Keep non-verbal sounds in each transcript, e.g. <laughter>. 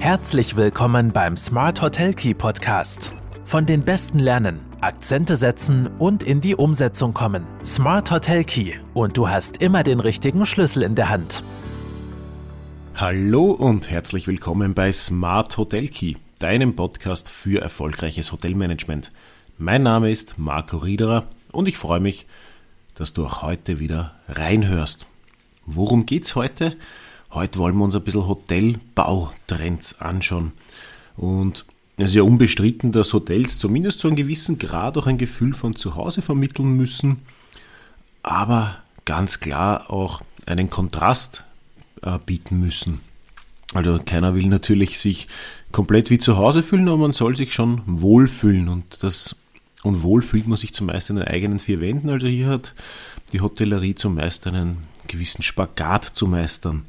Herzlich willkommen beim Smart Hotel Key Podcast. Von den Besten lernen, Akzente setzen und in die Umsetzung kommen. Smart Hotel Key und du hast immer den richtigen Schlüssel in der Hand. Hallo und herzlich willkommen bei Smart Hotel Key, deinem Podcast für erfolgreiches Hotelmanagement. Mein Name ist Marco Riederer und ich freue mich, dass du auch heute wieder reinhörst. Worum geht's heute? Heute wollen wir uns ein bisschen Hotelbautrends anschauen. Und es ist ja unbestritten, dass Hotels zumindest zu einem gewissen Grad auch ein Gefühl von Zuhause vermitteln müssen, aber ganz klar auch einen Kontrast äh, bieten müssen. Also keiner will natürlich sich komplett wie zu Hause fühlen, aber man soll sich schon wohlfühlen und das und wohl fühlt man sich zumeist in den eigenen vier Wänden. Also hier hat die Hotellerie zumeist einen gewissen Spagat zu meistern.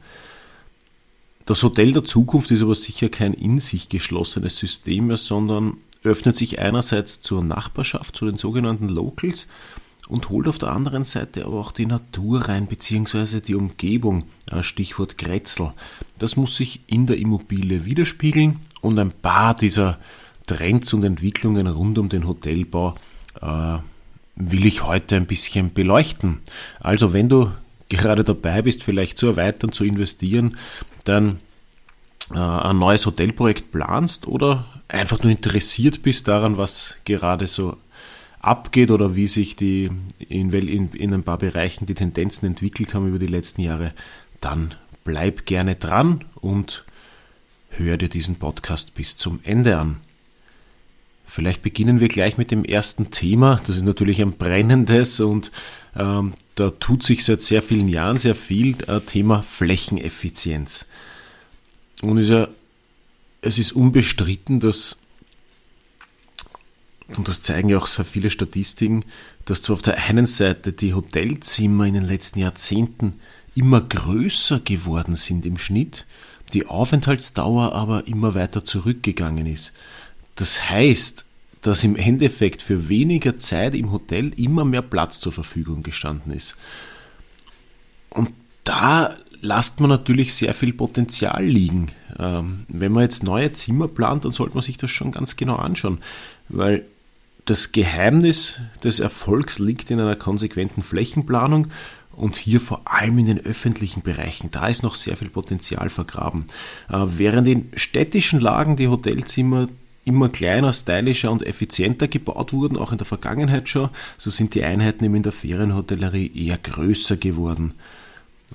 Das Hotel der Zukunft ist aber sicher kein in sich geschlossenes System mehr, sondern öffnet sich einerseits zur Nachbarschaft, zu den sogenannten Locals und holt auf der anderen Seite aber auch die Natur rein, beziehungsweise die Umgebung, äh, Stichwort Grätzl. Das muss sich in der Immobilie widerspiegeln und ein paar dieser Trends und Entwicklungen rund um den Hotelbau äh, will ich heute ein bisschen beleuchten. Also wenn du gerade dabei bist, vielleicht zu erweitern, zu investieren, dann äh, ein neues Hotelprojekt planst oder einfach nur interessiert bist daran, was gerade so abgeht oder wie sich die in, in, in ein paar Bereichen die Tendenzen entwickelt haben über die letzten Jahre, dann bleib gerne dran und hör dir diesen Podcast bis zum Ende an. Vielleicht beginnen wir gleich mit dem ersten Thema. Das ist natürlich ein brennendes und ähm, da tut sich seit sehr vielen Jahren sehr viel. Äh, Thema Flächeneffizienz. Und ist ja, es ist unbestritten, dass, und das zeigen ja auch sehr viele Statistiken, dass zwar auf der einen Seite die Hotelzimmer in den letzten Jahrzehnten immer größer geworden sind im Schnitt, die Aufenthaltsdauer aber immer weiter zurückgegangen ist. Das heißt, dass im Endeffekt für weniger Zeit im Hotel immer mehr Platz zur Verfügung gestanden ist. Und da lasst man natürlich sehr viel Potenzial liegen. Ähm, wenn man jetzt neue Zimmer plant, dann sollte man sich das schon ganz genau anschauen, weil das Geheimnis des Erfolgs liegt in einer konsequenten Flächenplanung und hier vor allem in den öffentlichen Bereichen. Da ist noch sehr viel Potenzial vergraben. Äh, während in städtischen Lagen die Hotelzimmer immer kleiner, stylischer und effizienter gebaut wurden, auch in der Vergangenheit schon, so sind die Einheiten eben in der Ferienhotellerie eher größer geworden.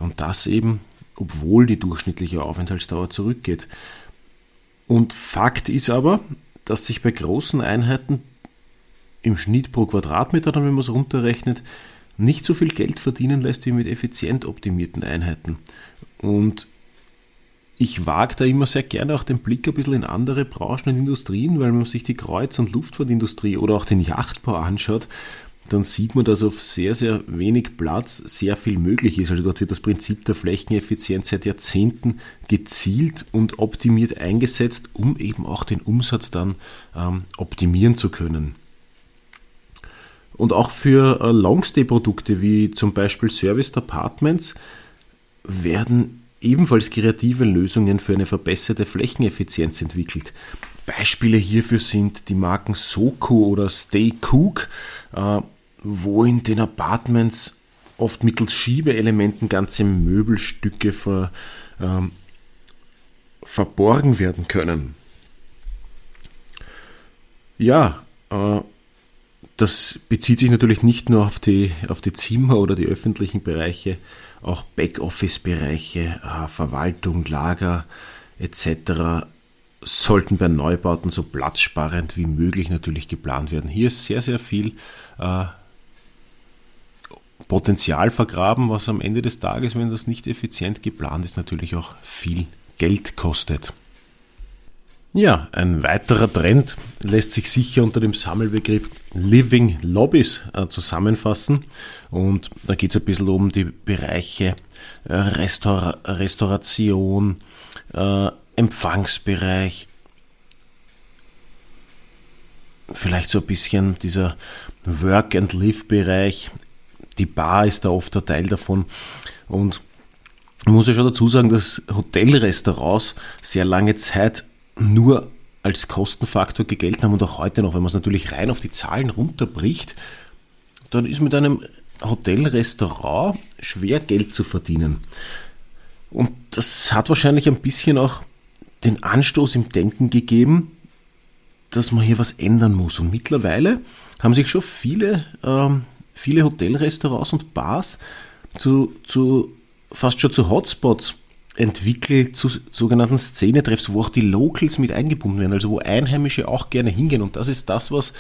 Und das eben, obwohl die durchschnittliche Aufenthaltsdauer zurückgeht. Und Fakt ist aber, dass sich bei großen Einheiten im Schnitt pro Quadratmeter, dann wenn man es runterrechnet, nicht so viel Geld verdienen lässt wie mit effizient optimierten Einheiten. Und ich wage da immer sehr gerne auch den Blick ein bisschen in andere Branchen und Industrien, weil man sich die Kreuz- und Luftfahrtindustrie oder auch den Yachtbau anschaut, dann sieht man, dass auf sehr, sehr wenig Platz sehr viel möglich ist. Also dort wird das Prinzip der Flächeneffizienz seit Jahrzehnten gezielt und optimiert eingesetzt, um eben auch den Umsatz dann ähm, optimieren zu können. Und auch für äh, Longstay-Produkte wie zum Beispiel Serviced Apartments werden ebenfalls kreative Lösungen für eine verbesserte Flächeneffizienz entwickelt. Beispiele hierfür sind die Marken Soko oder Stay Cook, äh, wo in den Apartments oft mittels Schiebeelementen ganze Möbelstücke ver, ähm, verborgen werden können. Ja, äh, das bezieht sich natürlich nicht nur auf die, auf die Zimmer oder die öffentlichen Bereiche, auch Backoffice-Bereiche, äh, Verwaltung, Lager etc. sollten bei Neubauten so platzsparend wie möglich natürlich geplant werden. Hier ist sehr, sehr viel äh, Potenzial vergraben, was am Ende des Tages, wenn das nicht effizient geplant ist, natürlich auch viel Geld kostet. Ja, ein weiterer Trend lässt sich sicher unter dem Sammelbegriff Living Lobbies äh, zusammenfassen. Und da geht es ein bisschen um die Bereiche äh, Restaur Restauration, äh, Empfangsbereich, vielleicht so ein bisschen dieser Work-and-Live-Bereich, die Bar ist da oft ein Teil davon. Und Ich muss ja schon dazu sagen, dass Hotelrestaurants sehr lange Zeit nur als Kostenfaktor gegelt haben und auch heute noch, wenn man es natürlich rein auf die Zahlen runterbricht, dann ist mit einem Hotelrestaurant schwer Geld zu verdienen. Und das hat wahrscheinlich ein bisschen auch den Anstoß im Denken gegeben, dass man hier was ändern muss. Und mittlerweile haben sich schon viele, ähm, viele Hotelrestaurants und Bars zu, zu fast schon zu Hotspots entwickelt, zu sogenannten Szenetreffs, wo auch die Locals mit eingebunden werden, also wo Einheimische auch gerne hingehen. Und das ist das, was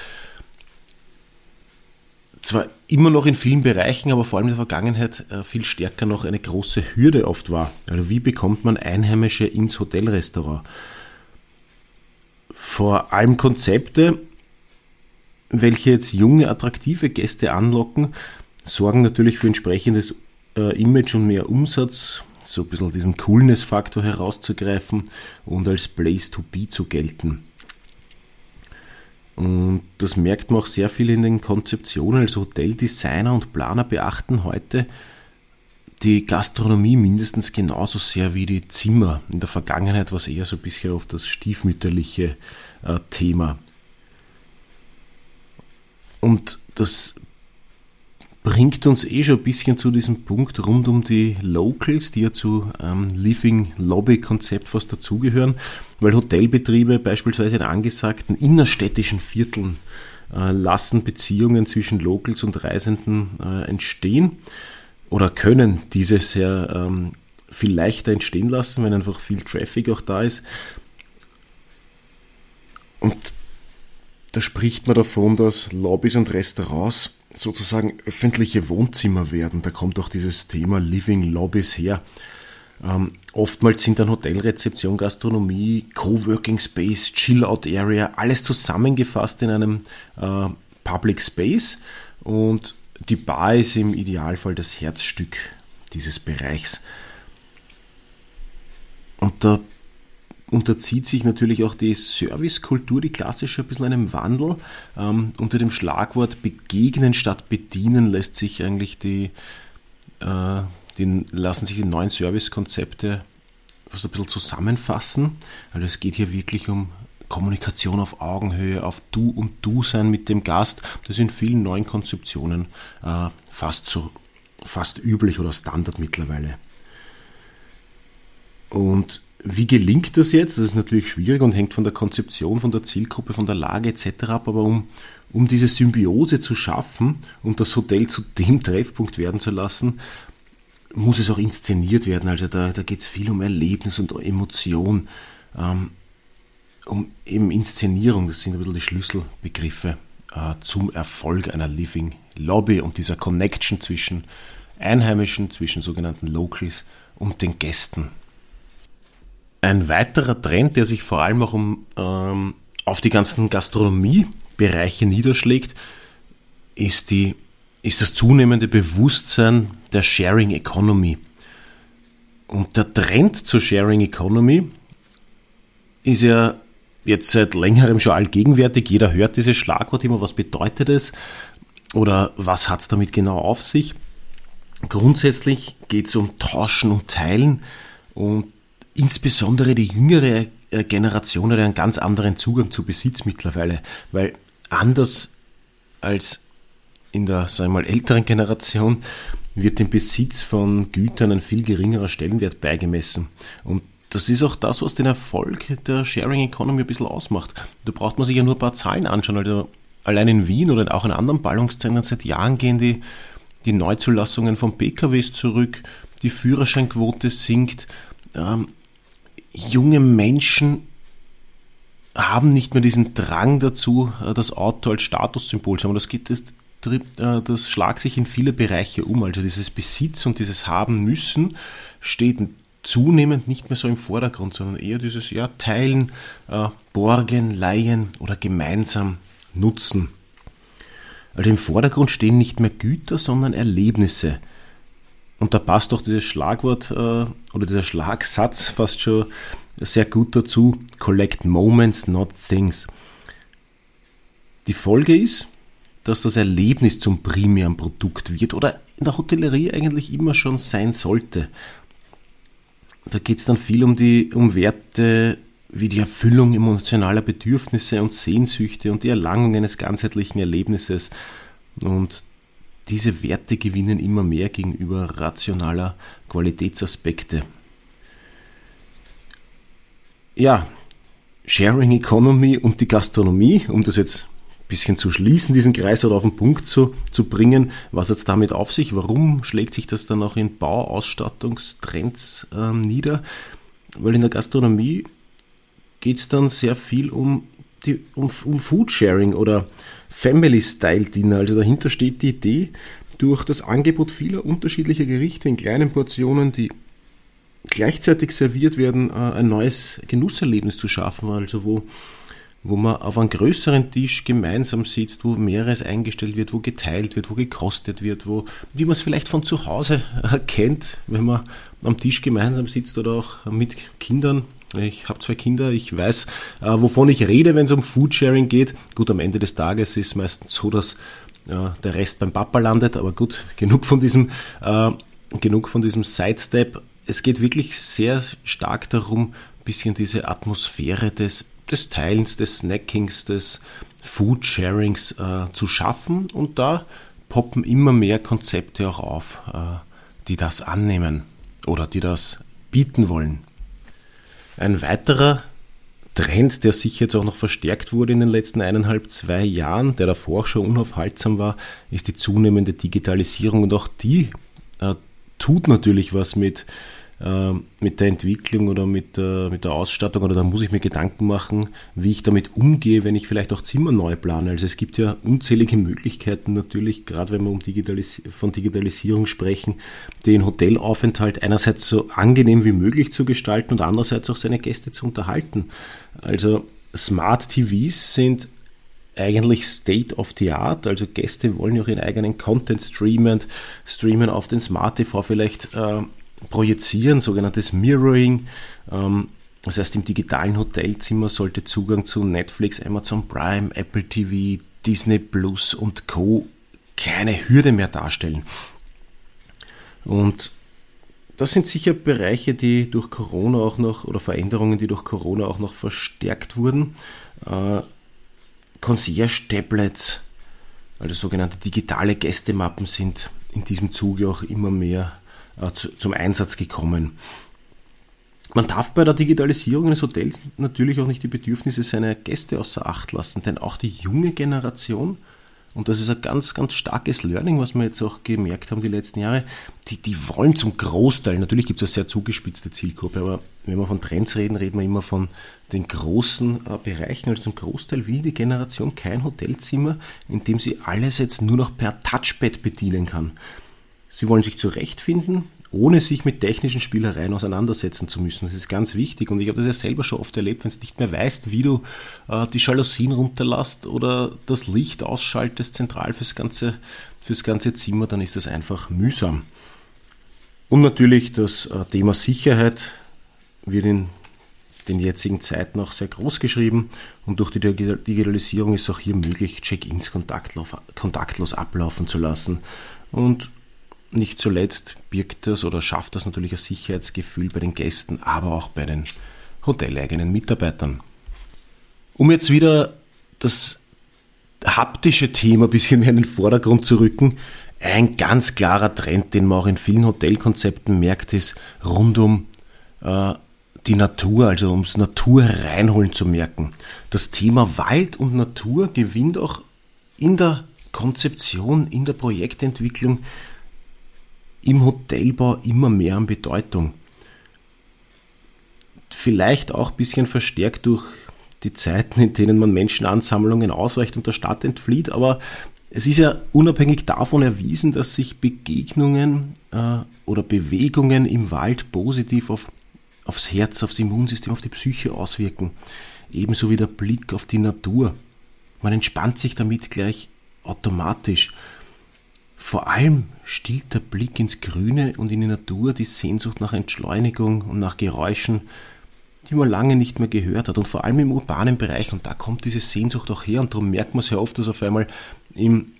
zwar immer noch in vielen Bereichen, aber vor allem in der Vergangenheit äh, viel stärker noch eine große Hürde oft war. Also wie bekommt man Einheimische ins Hotelrestaurant? Vor allem Konzepte, welche jetzt junge, attraktive Gäste anlocken, sorgen natürlich für entsprechendes äh, Image und mehr Umsatz, so ein bisschen diesen Coolness-Faktor herauszugreifen und als Place to be zu gelten. Und das merkt man auch sehr viel in den Konzeptionen. Also Hoteldesigner und Planer beachten heute die Gastronomie mindestens genauso sehr wie die Zimmer. In der Vergangenheit war es eher so ein bisschen auf das stiefmütterliche äh, Thema. Und das bringt uns eh schon ein bisschen zu diesem Punkt rund um die Locals, die ja zu ähm, Living Lobby Konzept fast dazugehören, weil Hotelbetriebe beispielsweise in angesagten innerstädtischen Vierteln äh, lassen Beziehungen zwischen Locals und Reisenden äh, entstehen oder können diese sehr ähm, viel leichter entstehen lassen, wenn einfach viel Traffic auch da ist. Und da spricht man davon, dass Lobbys und Restaurants sozusagen öffentliche Wohnzimmer werden. Da kommt auch dieses Thema Living Lobbies her. Ähm, oftmals sind dann Hotelrezeption, Gastronomie, Coworking Space, Chill-Out Area, alles zusammengefasst in einem äh, Public Space und die Bar ist im Idealfall das Herzstück dieses Bereichs. Und da unterzieht sich natürlich auch die Servicekultur, die klassische, ein bisschen einem Wandel. Ähm, unter dem Schlagwort begegnen statt bedienen lässt sich eigentlich die, äh, den, lassen sich die neuen Servicekonzepte was ein bisschen zusammenfassen. Also es geht hier wirklich um Kommunikation auf Augenhöhe, auf Du und Du sein mit dem Gast. Das in vielen neuen Konzeptionen äh, fast so fast üblich oder Standard mittlerweile. Und wie gelingt das jetzt? Das ist natürlich schwierig und hängt von der Konzeption, von der Zielgruppe, von der Lage etc. ab. Aber um, um diese Symbiose zu schaffen und das Hotel zu dem <laughs> Treffpunkt werden zu lassen, muss es auch inszeniert werden. Also da, da geht es viel um Erlebnis und Emotion, ähm, um eben Inszenierung. Das sind ein bisschen die Schlüsselbegriffe äh, zum Erfolg einer Living Lobby und dieser Connection zwischen Einheimischen, zwischen sogenannten Locals und den Gästen. Ein weiterer Trend, der sich vor allem auch um, ähm, auf die ganzen Gastronomiebereiche niederschlägt, ist, die, ist das zunehmende Bewusstsein der Sharing Economy. Und der Trend zur Sharing Economy ist ja jetzt seit längerem schon allgegenwärtig. Jeder hört dieses Schlagwort immer, was bedeutet es oder was hat es damit genau auf sich. Grundsätzlich geht es um Tauschen und Teilen und insbesondere die jüngere äh, Generation hat einen ganz anderen Zugang zu Besitz mittlerweile, weil anders als in der, sagen wir mal, älteren Generation wird dem Besitz von Gütern ein viel geringerer Stellenwert beigemessen. Und das ist auch das, was den Erfolg der Sharing Economy ein bisschen ausmacht. Da braucht man sich ja nur ein paar Zahlen anschauen. Also allein in Wien oder auch in anderen Ballungszentren seit Jahren gehen die, die Neuzulassungen von PKWs zurück, die Führerscheinquote sinkt. Ähm, junge Menschen haben nicht mehr diesen Drang dazu, äh, das Auto als Statussymbol zu haben. Das, geht, das, äh, das schlagt sich in viele Bereiche um. Also dieses Besitz und dieses Haben müssen steht zunehmend nicht mehr so im Vordergrund, sondern eher dieses ja, Teilen, äh, Borgen, Leihen oder gemeinsam nutzen. Also im Vordergrund stehen nicht mehr Güter, sondern Erlebnisse. Und da passt doch dieses Schlagwort äh, oder dieser Schlagsatz fast schon sehr gut dazu. Collect moments, not things. Die Folge ist, dass das Erlebnis zum primären Produkt wird oder in der Hotellerie eigentlich immer schon sein sollte. da geht es dann viel um die um Werte wie die Erfüllung emotionaler Bedürfnisse und Sehnsüchte und die Erlangung eines ganzheitlichen Erlebnisses. Und diese Werte gewinnen immer mehr gegenüber rationaler Qualitätsaspekte. Ja, Sharing Economy und die Gastronomie, um das jetzt ein bisschen zu schließen, diesen Kreis oder auf den Punkt zu, zu bringen. Was hat es damit auf sich? Warum schlägt sich das dann auch in Bauausstattungstrends äh, nieder? Weil in der Gastronomie geht es dann sehr viel um, die, um, um Foodsharing oder Family-Style-Dinner. Also dahinter steht die Idee, durch das Angebot vieler unterschiedlicher Gerichte in kleinen Portionen, die gleichzeitig serviert werden, äh, ein neues Genusserlebnis zu schaffen. Also wo, wo man auf einem größeren Tisch gemeinsam sitzt, wo mehreres eingestellt wird, wo geteilt wird, wo gekostet wird, wo, wie man es vielleicht von zu Hause kennt, wenn man am Tisch gemeinsam sitzt oder auch mit Kindern. Ich habe zwei Kinder, ich weiß, äh, wovon ich rede, wenn es um Foodsharing geht. Gut, am Ende des Tages ist meistens so, dass äh, der Rest beim Papa landet, aber gut, <laughs> genug von diesem, äh, genug von diesem Sidestep es geht wirklich sehr stark darum, ein bisschen diese Atmosphäre des, des Teilens, des Snackings, des Foodsharings äh, zu schaffen und da poppen immer mehr Konzepte auch auf, äh, die das annehmen oder die das bieten wollen. Ein weiterer Trend, der sicher jetzt auch noch verstärkt wurde in den letzten eineinhalb, zwei Jahren, der davor schon unaufhaltsam war, ist die zunehmende Digitalisierung. Und auch die äh, tut natürlich was mit, mit der Entwicklung oder mit, äh, mit der Ausstattung oder da muss ich mir Gedanken machen, wie ich damit umgehe, wenn ich vielleicht auch Zimmer neu plane. Also es gibt ja unzählige Möglichkeiten natürlich, gerade wenn wir um Digitalis von Digitalisierung sprechen, den Hotelaufenthalt einerseits so angenehm wie möglich zu gestalten und andererseits auch seine Gäste zu unterhalten. Also Smart TVs sind eigentlich State of the Art. Also Gäste wollen ja auch ihren eigenen Content streamen, streamen auf den Smart TV vielleicht äh, projizieren, sogenanntes Mirroring. Ähm, das heißt, im digitalen Hotelzimmer sollte Zugang zu Netflix, Amazon Prime, Apple TV, Disney Plus und Co. keine Hürde mehr darstellen. Und das sind sicher Bereiche, die durch Corona auch noch, oder Veränderungen, die durch Corona auch noch verstärkt wurden. Äh, Concierge-Tablets, also sogenannte digitale Gästemappen, sind in diesem Zuge auch immer mehr zu, zum Einsatz gekommen. Man darf bei der Digitalisierung eines Hotels natürlich auch nicht die Bedürfnisse seiner Gäste außer Acht lassen, denn auch die junge Generation und das ist ein ganz, ganz starkes Learning, was wir jetzt auch gemerkt haben die letzten Jahre. Die, die wollen zum Großteil, natürlich gibt es eine sehr zugespitzte Zielgruppe, aber wenn wir von Trends reden, reden wir immer von den großen äh, Bereichen. Also zum Großteil will die Generation kein Hotelzimmer, in dem sie alles jetzt nur noch per Touchpad bedienen kann. Sie wollen sich zurechtfinden, ohne sich mit technischen Spielereien auseinandersetzen zu müssen. Das ist ganz wichtig und ich habe das ja selber schon oft erlebt, wenn du nicht mehr weißt, wie du äh, die Jalousien runterlässt oder das Licht ausschaltest zentral fürs ganze, fürs ganze Zimmer, dann ist das einfach mühsam. Und natürlich das äh, Thema Sicherheit wird in den jetzigen Zeiten auch sehr groß geschrieben und durch die Digitalisierung ist auch hier möglich, Check-ins kontaktlos, ablaufen zu lassen. Und nicht zuletzt birgt das oder schafft das natürlich ein Sicherheitsgefühl bei den Gästen, aber auch bei den hoteleigenen Mitarbeitern. Um jetzt wieder das haptische Thema ein bisschen mehr in den Vordergrund zu rücken, ein ganz klarer Trend, den man auch in vielen Hotelkonzepten merkt, ist rund um äh, die Natur, also ums Natur reinholen zu merken. Das Thema Wald und Natur gewinnt auch in der Konzeption, in der Projektentwicklung im Hotelbau immer mehr an Bedeutung. Vielleicht auch ein bisschen verstärkt durch die Zeiten, in denen man Menschenansammlungen ausweicht und der Stadt entflieht, aber es ist ja unabhängig davon erwiesen, dass sich Begegnungen äh, oder Bewegungen im Wald positiv auf, aufs Herz, aufs Immunsystem, auf die Psyche auswirken. Ebenso wie der Blick auf die Natur. Man entspannt sich damit gleich automatisch. Vor allem stillt der Blick ins Grüne und in die Natur die Sehnsucht nach Entschleunigung und nach Geräuschen, die man lange nicht mehr gehört hat. Und vor allem im urbanen Bereich. Und da kommt diese Sehnsucht auch her. Und darum merkt man sehr oft, dass auf einmal im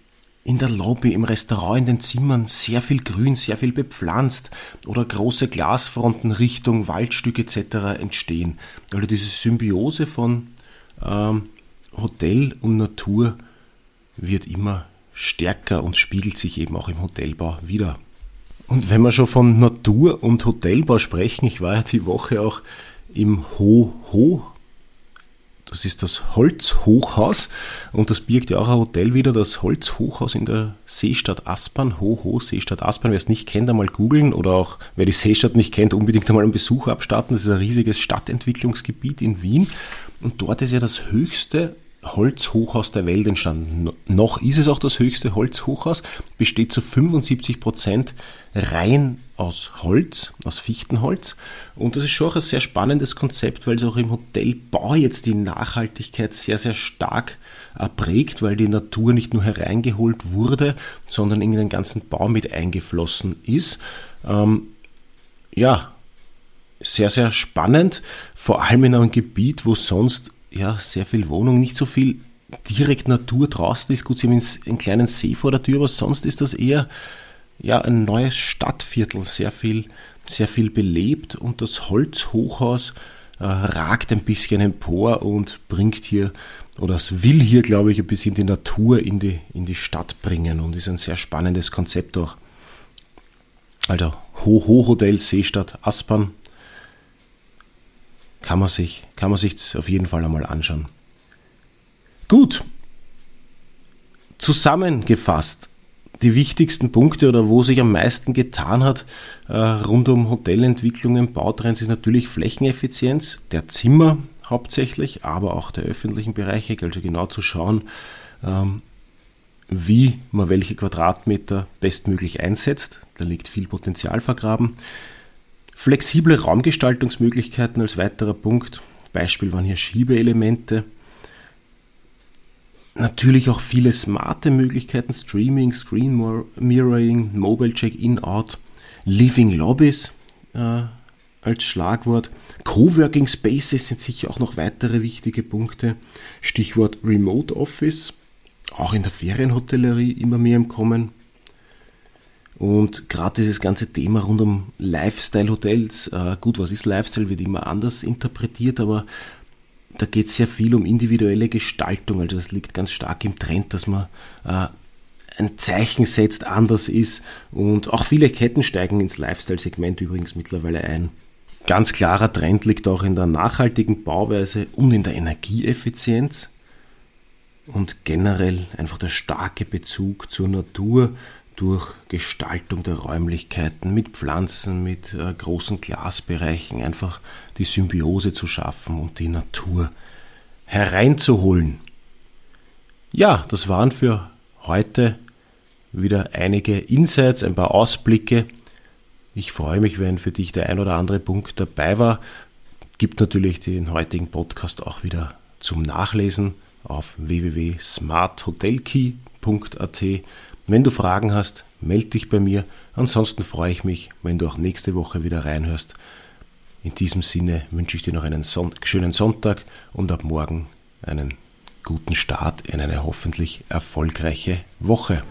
in der Lobby, im Restaurant, in den Zimmern sehr viel Grün, sehr viel bepflanzt oder große Glasfronten Richtung Waldstück etc. entstehen. Also diese Symbiose von ähm, Hotel und Natur wird immer stärker und spiegelt sich eben auch im Hotelbau wieder. Und wenn wir schon von Natur und Hotelbau sprechen, ich war ja die Woche auch im Ho-Ho das ist das Holzhochhaus und das birgt ja auch ein Hotel wieder, das Holzhochhaus in der Seestadt Aspern, Ho-Ho, Seestadt Aspern. Wer es nicht kennt, einmal googeln oder auch wer die Seestadt nicht kennt, unbedingt einmal einen Besuch abstatten. Das ist ein riesiges Stadtentwicklungsgebiet in Wien und dort ist ja das höchste Holzhochhaus der Welt entstanden. Noch ist es auch das höchste Holzhochhaus, besteht zu 75 Prozent rein aus Holz, aus Fichtenholz. Und das ist schon auch ein sehr spannendes Konzept, weil es auch im Hotelbau jetzt die Nachhaltigkeit sehr, sehr stark prägt, weil die Natur nicht nur hereingeholt wurde, sondern in den ganzen Bau mit eingeflossen ist. Ähm, ja, sehr, sehr spannend, vor allem in einem Gebiet, wo sonst ja, sehr viel Wohnung, nicht so viel direkt Natur draußen ist. Gut, sie haben einen kleinen See vor der Tür, aber sonst ist das eher ja, ein neues Stadtviertel, sehr viel, sehr viel belebt und das Holzhochhaus äh, ragt ein bisschen empor und bringt hier, oder es will hier, glaube ich, ein bisschen die Natur in die, in die Stadt bringen und ist ein sehr spannendes Konzept auch. Also Ho-Ho-Hotel Seestadt Aspern, kann man sich, kann man sich auf jeden Fall einmal anschauen. Gut. Zusammengefasst, die wichtigsten Punkte oder wo sich am meisten getan hat äh, rund um Hotelentwicklungen, Bautrends ist natürlich Flächeneffizienz der Zimmer hauptsächlich, aber auch der öffentlichen Bereiche, also genau zu schauen, ähm, wie man welche Quadratmeter bestmöglich einsetzt. Da liegt viel Potenzial vergraben. Flexible Raumgestaltungsmöglichkeiten als weiterer Punkt. Beispiel waren hier Schiebeelemente. Natürlich auch viele smarte Möglichkeiten, Streaming, Screen Mirroring, Mobile Check-in, Out, Living Lobbies äh, als Schlagwort. Coworking Spaces sind sicher auch noch weitere wichtige Punkte. Stichwort Remote Office, auch in der Ferienhotellerie immer mehr im Kommen. Und gerade dieses ganze Thema rund um Lifestyle-Hotels, äh, gut, was ist Lifestyle, wird immer anders interpretiert, aber da geht es sehr viel um individuelle Gestaltung. Also das liegt ganz stark im Trend, dass man äh, ein Zeichen setzt, anders ist. Und auch viele Ketten steigen ins Lifestyle-Segment übrigens mittlerweile ein. Ganz klarer Trend liegt auch in der nachhaltigen Bauweise und in der Energieeffizienz und generell einfach der starke Bezug zur Natur, durch Gestaltung der Räumlichkeiten mit Pflanzen, mit äh, großen Glasbereichen einfach die Symbiose zu schaffen und die Natur hereinzuholen. Ja, das waren für heute wieder einige Insights, ein paar Ausblicke. Ich freue mich, wenn für dich der ein oder andere Punkt dabei war. Gibt natürlich den heutigen Podcast auch wieder zum Nachlesen auf www.smarthotelkey.at wenn du Fragen hast, melde dich bei mir. Ansonsten freue ich mich, wenn du auch nächste Woche wieder reinhörst. In diesem Sinne wünsche ich dir noch einen Son schönen Sonntag und ab morgen einen guten Start in eine hoffentlich erfolgreiche Woche.